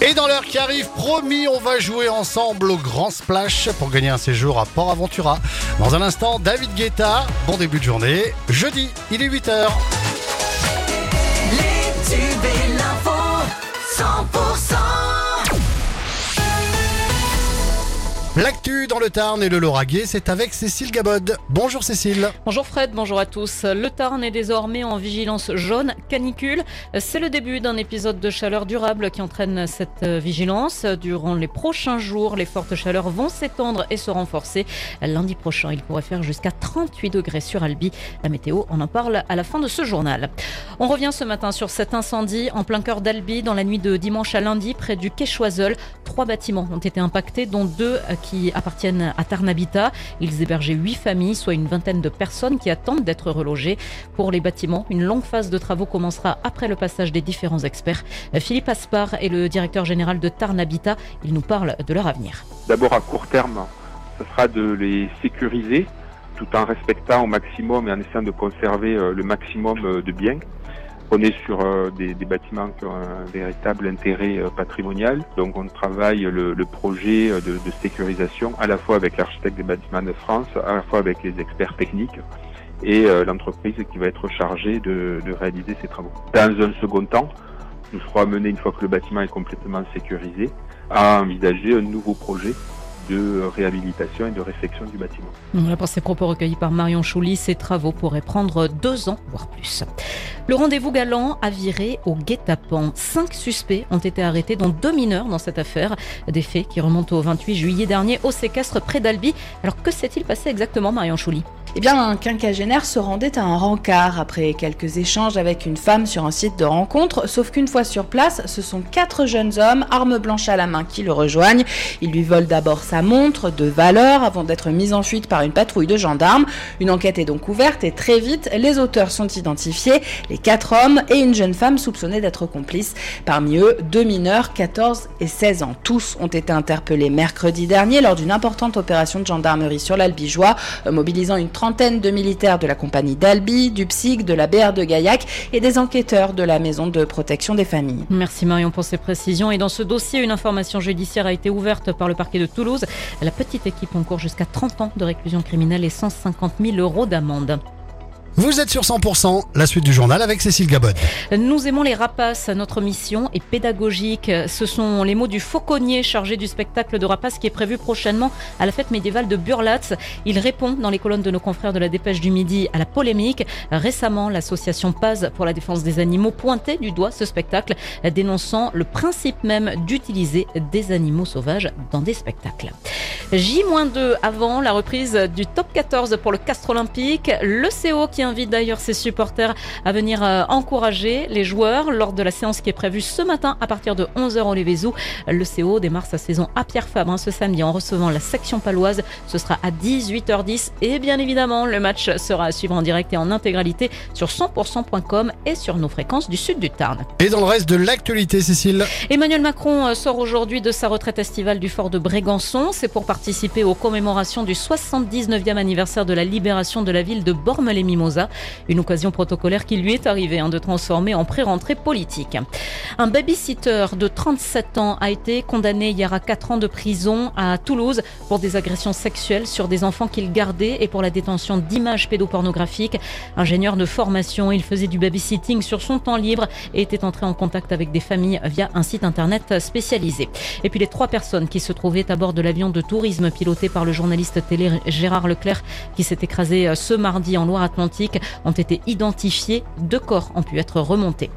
Et dans l'heure qui arrive, promis, on va jouer ensemble au Grand Splash pour gagner un séjour à Port Aventura. Dans un instant, David Guetta, bon début de journée. Jeudi, il est 8h. Dans le Tarn et le Lauragais, c'est avec Cécile Gabod. Bonjour Cécile. Bonjour Fred, bonjour à tous. Le Tarn est désormais en vigilance jaune canicule. C'est le début d'un épisode de chaleur durable qui entraîne cette vigilance. Durant les prochains jours, les fortes chaleurs vont s'étendre et se renforcer. Lundi prochain, il pourrait faire jusqu'à 38 degrés sur Albi. La météo, on en parle à la fin de ce journal. On revient ce matin sur cet incendie en plein cœur d'Albi dans la nuit de dimanche à lundi près du quai Choiseul. Trois bâtiments ont été impactés, dont deux qui appartiennent à Tarn Habitat. Ils hébergeaient huit familles, soit une vingtaine de personnes qui attendent d'être relogées. Pour les bâtiments, une longue phase de travaux commencera après le passage des différents experts. Philippe Aspar est le directeur général de Tarn Habitat. Il nous parle de leur avenir. D'abord à court terme, ce sera de les sécuriser tout en respectant au maximum et en essayant de conserver euh, le maximum euh, de biens. On est sur euh, des, bâtiments qui ont un véritable intérêt euh, patrimonial, donc on travaille le, projet euh, de, sécurisation à la fois avec l'architecte des bâtiments de France, à la fois avec les experts techniques et l'entreprise qui va être chargée de réaliser ces travaux. Dans un second temps, nous serons amenés, une fois que le bâtiment est complètement sécurisé, à envisager un nouveau projet de réhabilitation et de réfection du bâtiment. Voilà pour ces propos recueillis par Marion Chouli. Ces travaux pourraient prendre deux ans, voire plus. Le rendez-vous galant a viré au guet-apens. Cinq suspects ont été arrêtés, dont deux mineurs dans cette affaire. Des faits qui remontent au 28 juillet dernier au séquestre près d'Albi. Alors que s'est-il passé exactement, Marion Chouli Eh bien, un quinquagénaire se rendait à un rencard après quelques échanges avec une femme sur un site de rencontre. Sauf qu'une fois sur place, ce sont quatre jeunes hommes, armes blanches à la main, qui le rejoignent. Ils lui volent d'abord sa montre de valeur avant d'être mis en fuite par une patrouille de gendarmes. Une enquête est donc ouverte et très vite, les auteurs sont identifiés. Les quatre hommes et une jeune femme soupçonnée d'être complices. Parmi eux, deux mineurs, 14 et 16 ans. Tous ont été interpellés mercredi dernier lors d'une importante opération de gendarmerie sur l'Albigeois, mobilisant une trentaine de militaires de la compagnie d'Albi, du PSIC, de la BR de Gaillac et des enquêteurs de la maison de protection des familles. Merci Marion pour ces précisions. Et dans ce dossier, une information judiciaire a été ouverte par le parquet de Toulouse. La petite équipe encourt jusqu'à 30 ans de réclusion criminelle et 150 000 euros d'amende. Vous êtes sur 100%, la suite du journal avec Cécile Gabod. Nous aimons les rapaces. Notre mission est pédagogique. Ce sont les mots du fauconnier chargé du spectacle de rapaces qui est prévu prochainement à la fête médiévale de Burlatz. Il répond dans les colonnes de nos confrères de la Dépêche du Midi à la polémique. Récemment, l'association Paz pour la défense des animaux pointait du doigt ce spectacle, dénonçant le principe même d'utiliser des animaux sauvages dans des spectacles. J-2 avant la reprise du top 14 pour le Castre Olympique. Le CO qui invite d'ailleurs ses supporters à venir euh, encourager les joueurs lors de la séance qui est prévue ce matin à partir de 11h au Lévézou. Le CO démarre sa saison à Pierre Fabre hein, ce samedi en recevant la section paloise. Ce sera à 18h10 et bien évidemment le match sera à suivre en direct et en intégralité sur 100%.com et sur nos fréquences du sud du Tarn. Et dans le reste de l'actualité, Cécile? Emmanuel Macron euh, sort aujourd'hui de sa retraite estivale du fort de Brégançon. C'est pour participer aux commémorations du 79e anniversaire de la libération de la ville de Bormes-les-Mimosas. Une occasion protocolaire qui lui est arrivée hein, de transformer en pré-rentrée politique. Un babysitter de 37 ans a été condamné hier à 4 ans de prison à Toulouse pour des agressions sexuelles sur des enfants qu'il gardait et pour la détention d'images pédopornographiques. Ingénieur de formation, il faisait du babysitting sur son temps libre et était entré en contact avec des familles via un site internet spécialisé. Et puis les trois personnes qui se trouvaient à bord de l'avion de tourisme piloté par le journaliste télé Gérard Leclerc qui s'est écrasé ce mardi en Loire-Atlantique ont été identifiées. Deux corps ont pu être remontés.